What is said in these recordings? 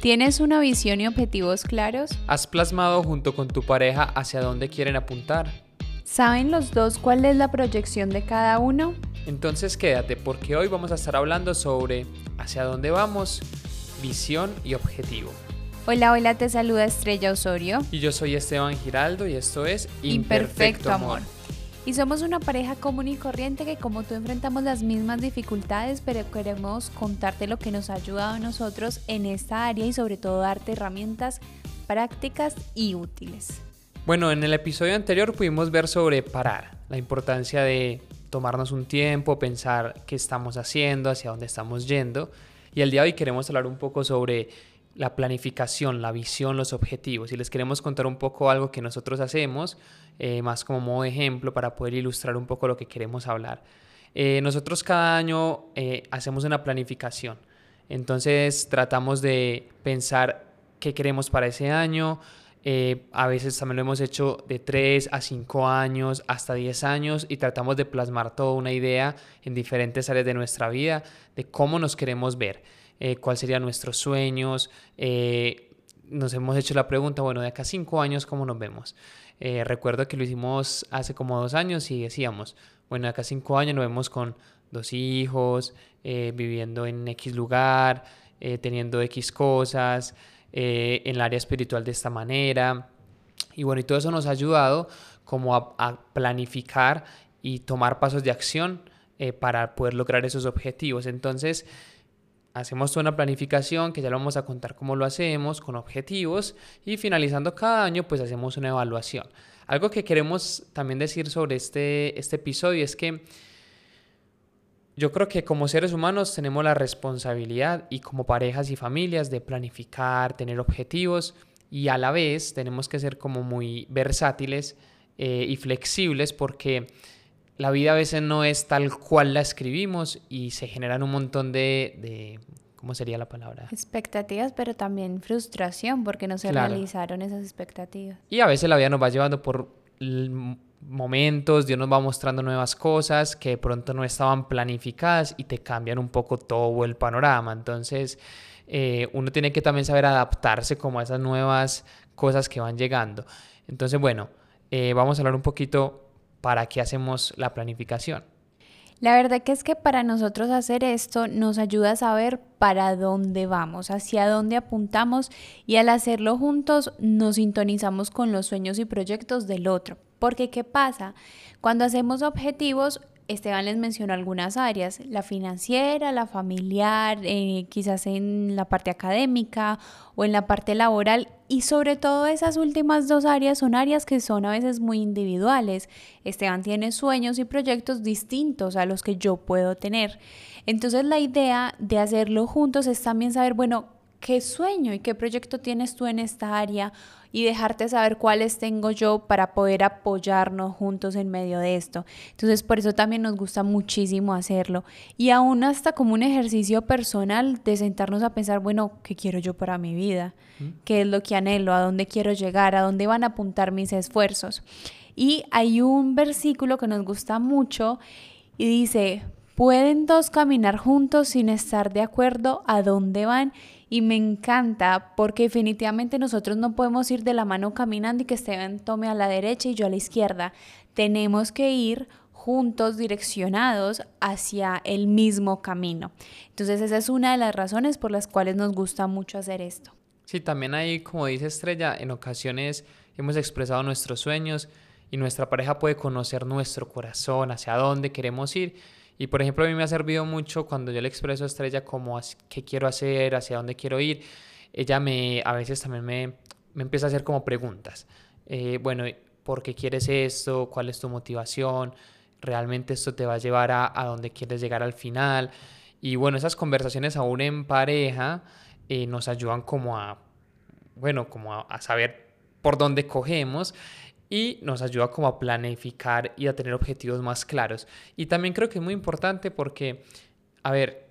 ¿Tienes una visión y objetivos claros? ¿Has plasmado junto con tu pareja hacia dónde quieren apuntar? ¿Saben los dos cuál es la proyección de cada uno? Entonces quédate porque hoy vamos a estar hablando sobre hacia dónde vamos, visión y objetivo. Hola, hola, te saluda Estrella Osorio. Y yo soy Esteban Giraldo y esto es Imperfecto, Amor. Y somos una pareja común y corriente que como tú enfrentamos las mismas dificultades, pero queremos contarte lo que nos ha ayudado a nosotros en esta área y sobre todo darte herramientas prácticas y útiles. Bueno, en el episodio anterior pudimos ver sobre parar, la importancia de tomarnos un tiempo, pensar qué estamos haciendo, hacia dónde estamos yendo. Y el día de hoy queremos hablar un poco sobre la planificación, la visión, los objetivos. Y les queremos contar un poco algo que nosotros hacemos, eh, más como modo de ejemplo para poder ilustrar un poco lo que queremos hablar. Eh, nosotros cada año eh, hacemos una planificación. Entonces tratamos de pensar qué queremos para ese año. a veces también lo hemos hecho de 3 a 5 años, hasta 10 años y tratamos de plasmar toda una idea en diferentes áreas de nuestra vida de cómo nos queremos ver. Eh, cuáles serían nuestros sueños. Eh, nos hemos hecho la pregunta, bueno, de acá a cinco años, ¿cómo nos vemos? Eh, recuerdo que lo hicimos hace como dos años y decíamos, bueno, de acá a cinco años nos vemos con dos hijos, viviendo en X lugar, teniendo X cosas, en el área espiritual de esta manera. Y bueno, y todo eso nos ha ayudado como a, a planificar y tomar pasos de acción para poder lograr esos objetivos. Entonces, hacemos una planificación que ya lo vamos a contar cómo lo hacemos, con objetivos y finalizando cada año pues hacemos una evaluación. Algo que queremos también decir sobre este, este episodio es que yo creo que como seres humanos tenemos la responsabilidad y como parejas y familias de planificar, tener objetivos y a la vez tenemos que ser como muy versátiles eh, y flexibles porque la vida a veces no es tal cual la escribimos y se generan un montón de, ¿cómo sería la palabra? Expectativas, pero también frustración porque no se realizaron esas expectativas. Y a veces la vida nos va llevando por momentos, Dios nos va mostrando nuevas cosas que de pronto no estaban planificadas y te cambian un poco todo el panorama. Entonces, eh, uno tiene que también saber adaptarse como a esas nuevas cosas que van llegando. Entonces, bueno, eh, vamos a hablar un poquito para qué hacemos la planificación. La verdad que es que para nosotros hacer esto nos ayuda a saber para dónde vamos, hacia dónde apuntamos y al hacerlo juntos nos sintonizamos con los sueños y proyectos del otro. Porque ¿qué pasa? Cuando hacemos objetivos Esteban les mencionó algunas áreas, la financiera, la familiar, eh, quizás en la parte académica o en la parte laboral y sobre todo esas últimas dos áreas son áreas que son a veces muy individuales. Esteban tiene sueños y proyectos distintos a los que yo puedo tener. Entonces la idea de hacerlo juntos es también saber, bueno, qué sueño y qué proyecto tienes tú en esta área y dejarte saber cuáles tengo yo para poder apoyarnos juntos en medio de esto. Entonces, por eso también nos gusta muchísimo hacerlo. Y aún hasta como un ejercicio personal de sentarnos a pensar, bueno, ¿qué quiero yo para mi vida? ¿Qué es lo que anhelo? ¿A dónde quiero llegar? ¿A dónde van a apuntar mis esfuerzos? Y hay un versículo que nos gusta mucho y dice, ¿pueden dos caminar juntos sin estar de acuerdo a dónde van? Y me encanta porque definitivamente nosotros no podemos ir de la mano caminando y que Esteban tome a la derecha y yo a la izquierda. Tenemos que ir juntos direccionados hacia el mismo camino. Entonces esa es una de las razones por las cuales nos gusta mucho hacer esto. Sí, también ahí, como dice Estrella, en ocasiones hemos expresado nuestros sueños y nuestra pareja puede conocer nuestro corazón, hacia dónde queremos ir y por ejemplo, a mí me ha servido mucho cuando yo le expreso a Estrella como qué quiero hacer, hacia dónde quiero ir. Ella me, a veces también me, me empieza a hacer como preguntas. Eh, bueno, ¿por qué quieres esto? ¿Cuál es tu motivación? ¿Realmente esto te va a llevar a, a dónde quieres llegar al final? Y bueno, esas conversaciones aún en pareja eh, nos ayudan como a, bueno, como a saber por dónde cogemos y nos ayuda como a planificar y a tener objetivos más claros. Y también creo que es muy importante porque, a ver,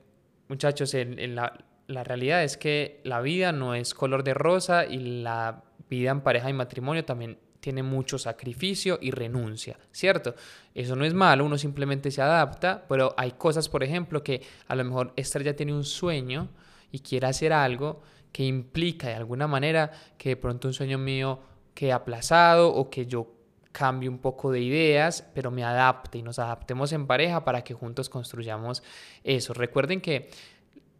muchachos, en, la, realidad es que la vida no es color de rosa y la vida en pareja y matrimonio también tiene mucho sacrificio y renuncia, ¿cierto? Eso no es malo, uno simplemente se adapta, pero hay cosas, por ejemplo, que a lo mejor Estrella tiene un sueño y quiera hacer algo que implica de alguna manera que de pronto un sueño mío quede aplazado o que yo cambie un poco de ideas, pero me adapte y nos adaptemos en pareja para que juntos construyamos eso. Recuerden que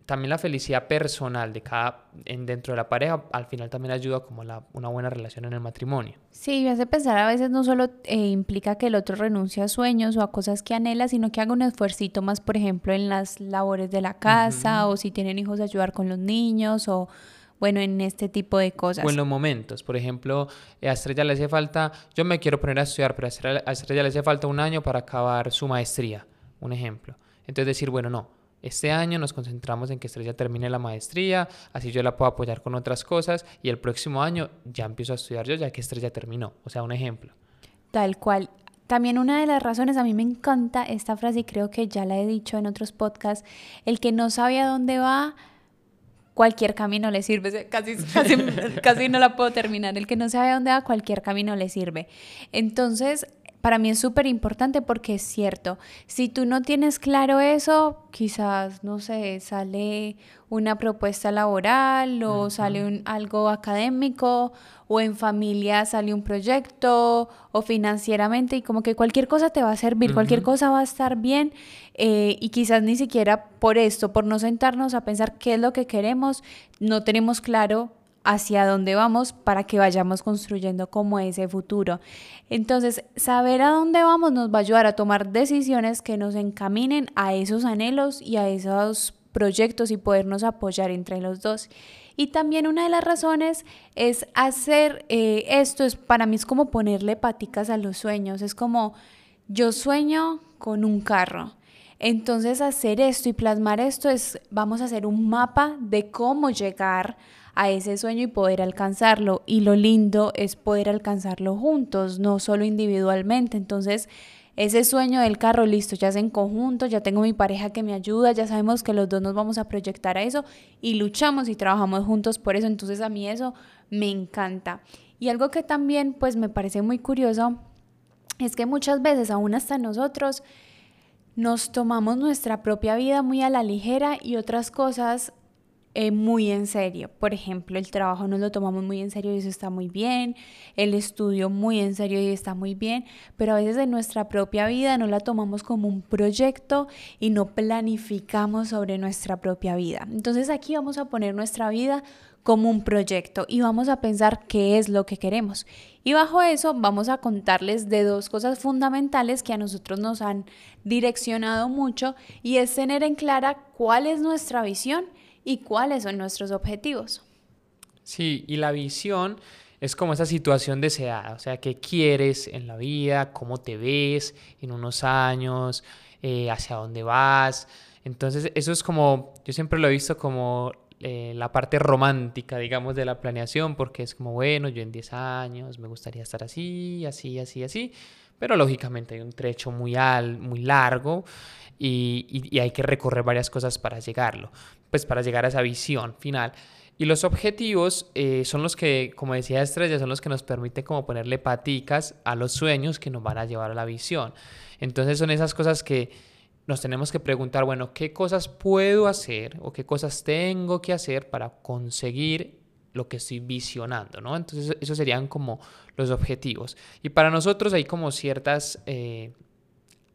también la felicidad personal de cada en, dentro de la pareja al final también ayuda como la, una buena relación en el matrimonio. Sí, me hace pensar a veces no solo eh, implica que el otro renuncie a sueños o a cosas que anhela, sino que haga un esfuerzo más, por ejemplo, en las labores de la casa o si tienen hijos ayudar con los niños o bueno, en este tipo de cosas. O en los momentos, por ejemplo, a Estrella le hace falta, yo me quiero poner a estudiar, pero a Estrella le hace falta un año para acabar su maestría, un ejemplo. Entonces decir, bueno, no, este año nos concentramos en que Estrella termine la maestría, así yo la puedo apoyar con otras cosas y el próximo año ya empiezo a estudiar yo ya que Estrella terminó. O sea, un ejemplo. Tal cual. También una de las razones, a mí me encanta esta frase y creo que ya la he dicho en otros podcasts, el que no sabe a dónde va, cualquier camino le sirve. Casi, casi, casi no la puedo terminar. El que no sabe dónde va, cualquier camino le sirve. Entonces, para mí es súper importante porque es cierto, si tú no tienes claro eso, quizás, no sé, sale una propuesta laboral o sale un, algo académico o en familia sale un proyecto o financieramente y como que cualquier cosa te va a servir, cualquier cosa va a estar bien eh, y quizás ni siquiera por esto, por no sentarnos a pensar qué es lo que queremos, no tenemos claro hacia dónde vamos para que vayamos construyendo como ese futuro. Entonces, saber a dónde vamos nos va a ayudar a tomar decisiones que nos encaminen a esos anhelos y a esos proyectos y podernos apoyar entre los dos. Y también una de las razones es hacer eh, esto, es para mí es como ponerle paticas a los sueños, es como yo sueño con un carro. Entonces hacer esto y plasmar esto es, vamos a hacer un mapa de cómo llegar a ese sueño y poder alcanzarlo. Y lo lindo es poder alcanzarlo juntos, no solo individualmente. Entonces, ese sueño del carro, listo, ya es en conjunto, ya tengo mi pareja que me ayuda, ya sabemos que los dos nos vamos a proyectar a eso y luchamos y trabajamos juntos por eso. Entonces, a mí eso me encanta. Y algo que también pues me parece muy curioso es que muchas veces, aún hasta nosotros, nos tomamos nuestra propia vida muy a la ligera y otras cosas eh, muy en serio. Por ejemplo, el trabajo nos lo tomamos muy en serio y eso está muy bien, el estudio muy en serio y está muy bien, pero a veces en nuestra propia vida no la tomamos como un proyecto y no planificamos sobre nuestra propia vida. Entonces aquí vamos a poner nuestra vida como un proyecto y vamos a pensar qué es lo que queremos. Y bajo eso vamos a contarles de dos cosas fundamentales que a nosotros nos han direccionado mucho y es tener en clara cuál es nuestra visión y cuáles son nuestros objetivos. Sí, y la visión es como esa situación deseada, o sea, qué quieres en la vida, cómo te ves en unos años, eh, hacia dónde vas. Entonces, eso es como, yo siempre lo he visto como eh, la parte romántica, digamos, de la planeación, porque es como, bueno, yo en 10 años me gustaría estar así, así, así, así, pero lógicamente hay un trecho muy, al, muy largo y, hay que recorrer varias cosas para llegarlo, pues para llegar a esa visión final. Y los objetivos eh, son los que, como decía Estrella, son los que nos permiten como ponerle paticas a los sueños que nos van a llevar a la visión. Entonces son esas cosas que nos tenemos que preguntar, bueno, ¿qué cosas puedo hacer o qué cosas tengo que hacer para conseguir lo que estoy visionando, ¿no? Entonces esos serían como los objetivos. Y para nosotros hay como ciertas... Eh,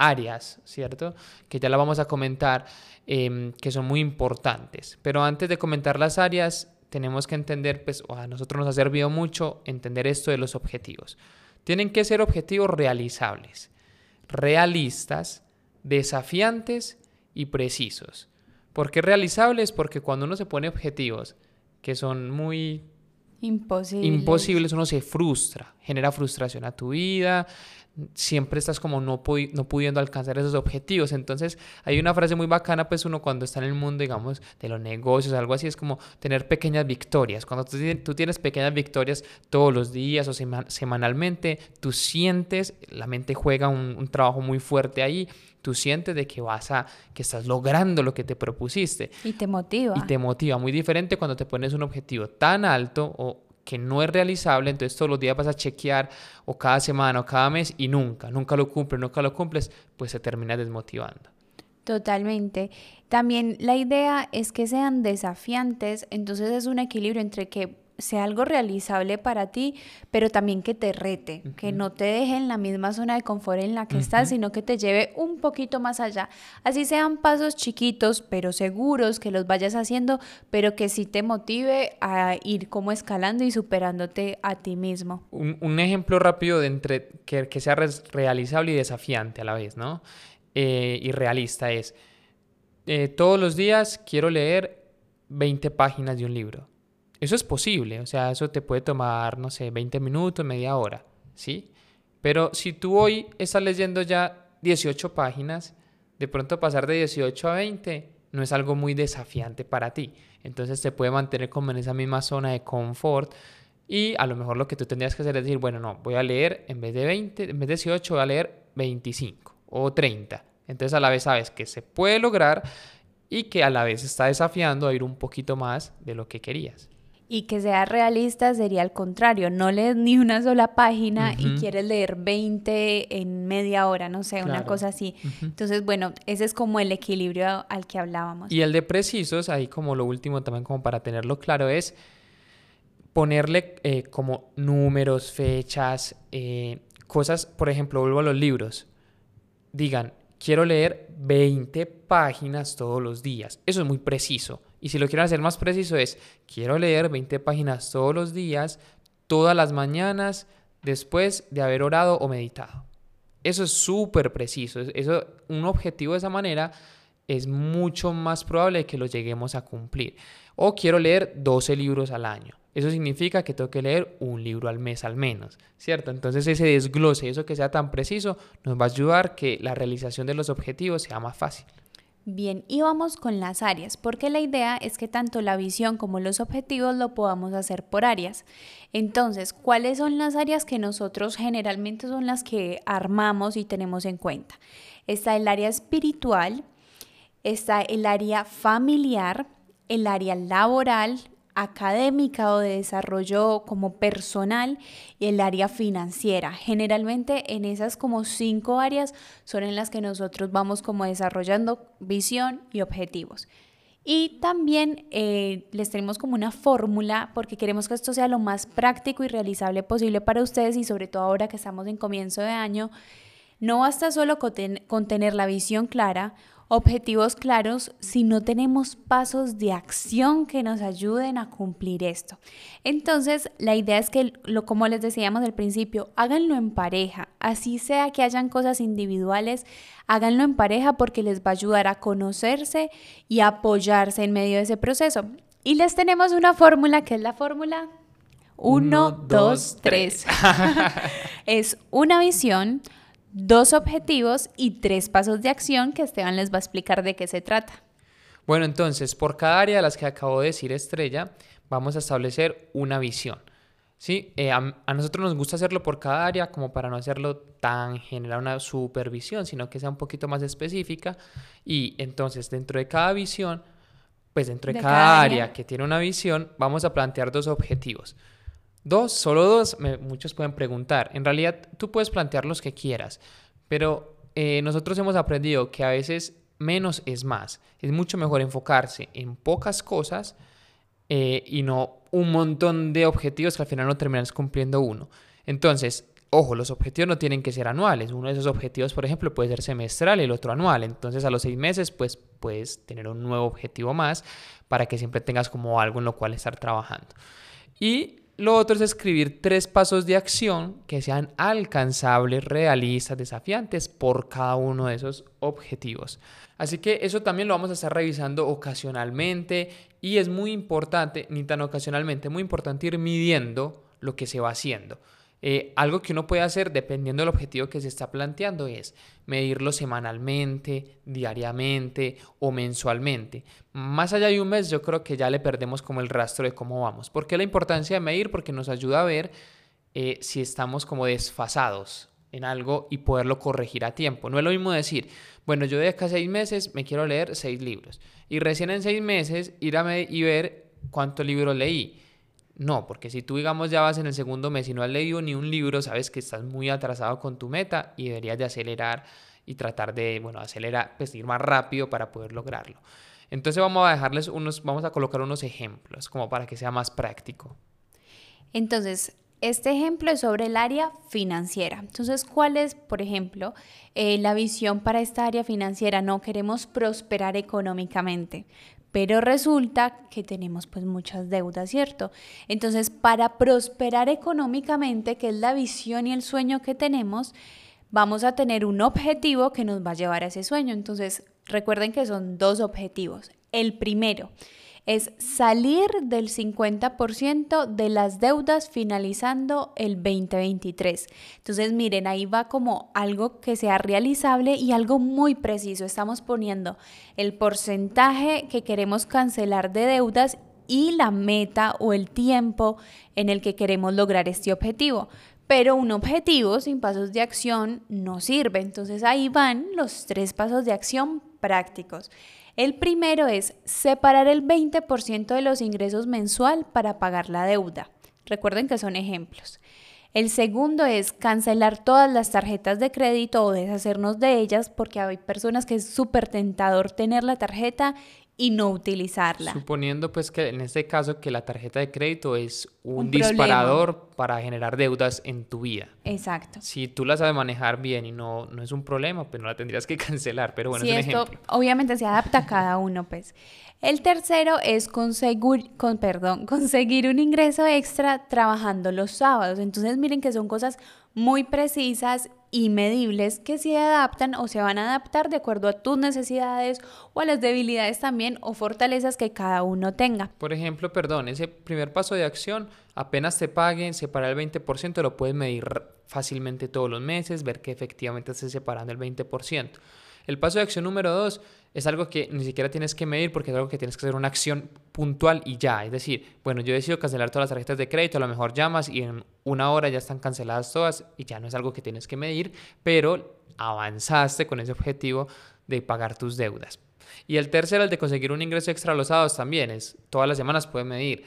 áreas, ¿cierto? Que ya la vamos a comentar, em, que son muy importantes. Pero antes de comentar las áreas, tenemos que entender, pues a nosotros nos ha servido mucho entender esto de los objetivos. Tienen que ser objetivos realizables, realistas, desafiantes y precisos. ¿Por qué realizables? Porque cuando uno se pone objetivos que son muy imposibles, imposibles uno se frustra, genera frustración a tu vida, siempre estás como no, no pudiendo alcanzar esos objetivos. Entonces hay una frase muy bacana, pues uno cuando está en el mundo, digamos, de los negocios, algo así, es como tener pequeñas victorias. Cuando tú, tienes pequeñas victorias todos los días o semanalmente, tú sientes, la mente juega un, un trabajo muy fuerte ahí tú sientes de que vas a, que estás logrando lo que te propusiste. Y te motiva. Y te motiva. Muy diferente cuando te pones un objetivo tan alto o que no es realizable, entonces todos los días vas a chequear o cada semana o cada mes y nunca, nunca lo cumples, nunca lo cumples, pues se termina desmotivando. Totalmente. También la idea es que sean desafiantes, entonces es un equilibrio entre que sea algo realizable para ti, pero también que te rete, que no te deje en la misma zona de confort en la que estás, sino que te lleve un poquito más allá. Así sean pasos chiquitos, pero seguros, que los vayas haciendo, pero que sí te motive a ir como escalando y superándote a ti mismo. Un, ejemplo rápido de entre que, que, sea realizable y desafiante a la vez, ¿no? Eh, y realista es, eh, todos los días quiero leer 20 páginas de un libro eso es posible, o sea, eso te puede tomar, no sé, 20 minutos, media hora, ¿sí? Pero si tú hoy estás leyendo ya 18 páginas, de pronto pasar de 18 a 20 no es algo muy desafiante para ti. Entonces te puede mantener como en esa misma zona de confort y a lo mejor lo que tú tendrías que hacer es decir, bueno, no, voy a leer en vez de 20, en vez de 18 voy a leer 25 o 30. Entonces a la vez sabes que se puede lograr y que a la vez está desafiando a ir un poquito más de lo que querías y que sea realista sería al contrario, no lees ni una sola página y quieres leer 20 en media hora, no sé, una cosa así. Entonces, bueno, ese es como el equilibrio al que hablábamos. Y el de precisos, ahí como lo último también como para tenerlo claro es ponerle eh, como números, fechas, eh, cosas, por ejemplo, vuelvo a los libros, digan, quiero leer 20 páginas todos los días, eso es muy preciso y si lo quieren hacer más preciso es, quiero leer 20 páginas todos los días, todas las mañanas, después de haber orado o meditado. Eso es súper preciso. Eso, un objetivo de esa manera es mucho más probable que lo lleguemos a cumplir. O quiero leer 12 libros al año. Eso significa que tengo que leer un libro al mes al menos, ¿cierto? Entonces ese desglose, eso que sea tan preciso, nos va a ayudar que la realización de los objetivos sea más fácil. Bien, y vamos con las áreas, porque la idea es que tanto la visión como los objetivos lo podamos hacer por áreas. Entonces, ¿cuáles son las áreas que nosotros generalmente son las que armamos y tenemos en cuenta? Está el área espiritual, está el área familiar, el área laboral, académica o de desarrollo como personal y el área financiera. Generalmente en esas como cinco áreas son en las que nosotros vamos como desarrollando visión y objetivos. Y también eh, les tenemos como una fórmula porque queremos que esto sea lo más práctico y realizable posible para ustedes y sobre todo ahora que estamos en comienzo de año. No basta solo con tener la visión clara objetivos claros si no tenemos pasos de acción que nos ayuden a cumplir esto. Entonces, la idea es que, lo, como les decíamos al principio, háganlo en pareja, así sea que hayan cosas individuales, háganlo en pareja porque les va a ayudar a conocerse y apoyarse en medio de ese proceso. Y les tenemos una fórmula que es la fórmula 1, 2, 3. es una visión, dos objetivos y tres pasos de acción que Esteban les va a explicar de qué se trata. Bueno, entonces, por cada área de las que acabo de decir Estrella, vamos a establecer una visión. ¿sí? Eh, a, nosotros nos gusta hacerlo por cada área como para no hacerlo tan general una supervisión, sino que sea un poquito más específica. Y entonces, dentro de cada visión, pues dentro de, cada, área que tiene una visión, vamos a plantear dos objetivos. Dos, solo dos, muchos pueden preguntar. En realidad, tú puedes plantear los que quieras, pero eh, nosotros hemos aprendido que a veces menos es más. Es mucho mejor enfocarse en pocas cosas eh, y no un montón de objetivos que al final no terminas cumpliendo uno. Entonces, ojo, los objetivos no tienen que ser anuales. Uno de esos objetivos, por ejemplo, puede ser semestral y el otro anual. Entonces, a los seis meses, pues puedes tener un nuevo objetivo más para que siempre tengas como algo en lo cual estar trabajando. Y lo otro es escribir tres pasos de acción que sean alcanzables, realistas, desafiantes por cada uno de esos objetivos. Así que eso también lo vamos a estar revisando ocasionalmente y es muy importante, ni tan ocasionalmente, muy importante ir midiendo lo que se va haciendo. Eh, algo que uno puede hacer dependiendo del objetivo que se está planteando es medirlo semanalmente, diariamente o mensualmente. Más allá de un mes yo creo que ya le perdemos como el rastro de cómo vamos. ¿Por qué la importancia de medir? Porque nos ayuda a ver eh, si estamos como desfasados en algo y poderlo corregir a tiempo. No es lo mismo decir, bueno, yo de acá seis meses me quiero leer seis libros y recién en seis meses ir a y ver cuántos libros leí no, porque si tú, digamos, ya vas en el segundo mes y no has leído ni un libro, sabes que estás muy atrasado con tu meta y deberías de acelerar y tratar de, bueno, acelerar, pues ir más rápido para poder lograrlo. Entonces vamos a dejarles unos, vamos a colocar unos ejemplos como para que sea más práctico. Entonces, este ejemplo es sobre el área financiera. Entonces, ¿cuál es, por ejemplo, eh, la visión para esta área financiera? No queremos prosperar económicamente, pero resulta que tenemos pues muchas deudas, ¿cierto? Entonces, para prosperar económicamente, que es la visión y el sueño que tenemos, vamos a tener un objetivo que nos va a llevar a ese sueño. Entonces, recuerden que son dos objetivos. El primero es salir del 50% de las deudas finalizando el 2023. Entonces, miren, ahí va como algo que sea realizable y algo muy preciso. Estamos poniendo el porcentaje que queremos cancelar de deudas y la meta o el tiempo en el que queremos lograr este objetivo. Pero un objetivo sin pasos de acción no sirve. Entonces ahí van los tres pasos de acción prácticos. El primero es separar el 20% de los ingresos mensual para pagar la deuda. Recuerden que son ejemplos. El segundo es cancelar todas las tarjetas de crédito o deshacernos de ellas porque hay personas que es súper tentador tener la tarjeta y no utilizarla. Suponiendo pues que en este caso que la tarjeta de crédito es un, disparador para generar deudas en tu vida. Exacto. Si tú la sabes manejar bien y no, no es un problema, pues no la tendrías que cancelar, pero bueno, es un esto obviamente se adapta a cada uno, pues. El tercero es conseguir, con, perdón, conseguir un ingreso extra trabajando los sábados. Entonces miren que son cosas muy precisas y medibles que se adaptan o se van a adaptar de acuerdo a tus necesidades o a las debilidades también o fortalezas que cada uno tenga. Por ejemplo, perdón, ese primer paso de acción, apenas te paguen, separar el 20%, lo puedes medir fácilmente todos los meses, ver que efectivamente estés separando el 20%. El paso de acción número dos es algo que ni siquiera tienes que medir porque es algo que tienes que hacer una acción puntual y ya. Es decir, bueno, yo decido cancelar todas las tarjetas de crédito, a lo mejor llamas y en una hora ya están canceladas todas y ya no es algo que tienes que medir, pero avanzaste con ese objetivo de pagar tus deudas. Y el tercero, el de conseguir un ingreso extra los sábados también, es todas las semanas puedes medir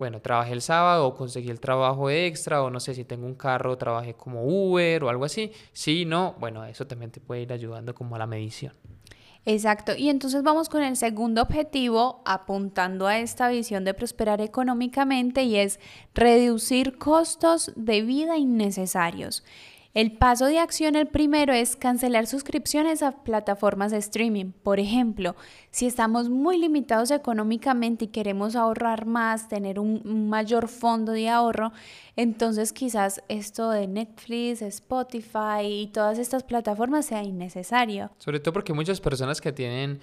bueno, trabajé el sábado o conseguí el trabajo extra o no sé si tengo un carro, trabajé como Uber o algo así. Sí, no, bueno, eso también te puede ir ayudando como a la medición. Exacto, y entonces vamos con el segundo objetivo apuntando a esta visión de prosperar económicamente y es reducir costos de vida innecesarios. El paso de acción, el primero, es cancelar suscripciones a plataformas de streaming. Por ejemplo, si estamos muy limitados económicamente y queremos ahorrar más, tener un mayor fondo de ahorro, entonces quizás esto de Netflix, Spotify y todas estas plataformas sea innecesario. Sobre todo porque muchas personas que tienen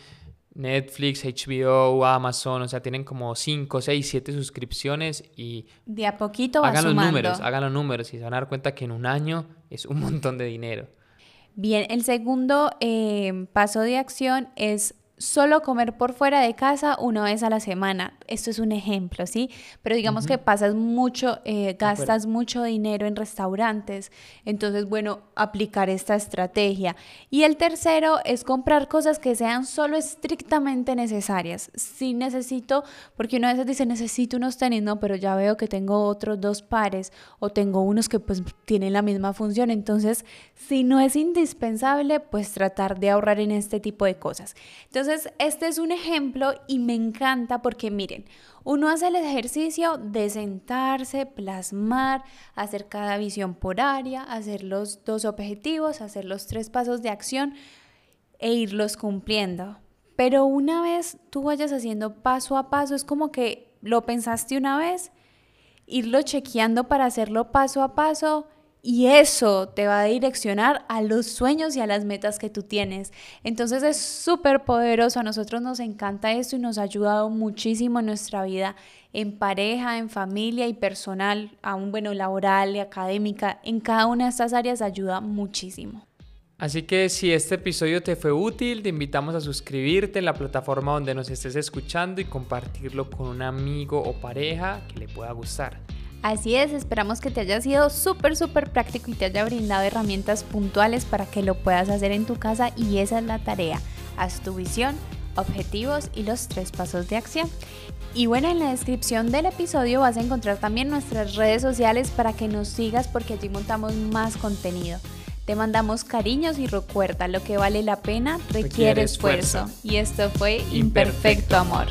Netflix, HBO, Amazon, o sea, tienen como 5, 6, 7 suscripciones y... De a poquito va Hagan los números, hagan los números y se van a dar cuenta que en un año es un montón de dinero. Bien, el segundo eh, paso de acción es solo comer por fuera de casa una vez a la semana. Esto es un ejemplo, ¿sí? Pero digamos que pasas mucho, eh, gastas mucho dinero en restaurantes. Entonces, bueno, aplicar esta estrategia. Y el tercero es comprar cosas que sean solo estrictamente necesarias. Si necesito, porque una vez dice necesito unos tenis, no, pero ya veo que tengo otros dos pares o tengo unos que pues tienen la misma función. Entonces, si no es indispensable, pues tratar de ahorrar en este tipo de cosas. Entonces, entonces, este es un ejemplo y me encanta porque miren, uno hace el ejercicio de sentarse, plasmar, hacer cada visión por área, hacer los dos objetivos, hacer los tres pasos de acción e irlos cumpliendo. Pero una vez tú vayas haciendo paso a paso, es como que lo pensaste una vez, irlo chequeando para hacerlo paso a paso y eso te va a direccionar a los sueños y a las metas que tú tienes. Entonces es súper poderoso, a nosotros nos encanta esto y nos ha ayudado muchísimo en nuestra vida, en pareja, en familia y personal, aún bueno, laboral y académica, en cada una de estas áreas ayuda muchísimo. Así que si este episodio te fue útil, te invitamos a suscribirte en la plataforma donde nos estés escuchando y compartirlo con un amigo o pareja que le pueda gustar. Así es, esperamos que te haya sido súper, súper práctico y te haya brindado herramientas puntuales para que lo puedas hacer en tu casa y esa es la tarea. Haz tu visión, objetivos y los tres pasos de acción. Y bueno, en la descripción del episodio vas a encontrar también nuestras redes sociales para que nos sigas porque allí montamos más contenido. Te mandamos cariños y recuerda, lo que vale la pena requiere, esfuerzo. Y esto fue Imperfecto, Amor.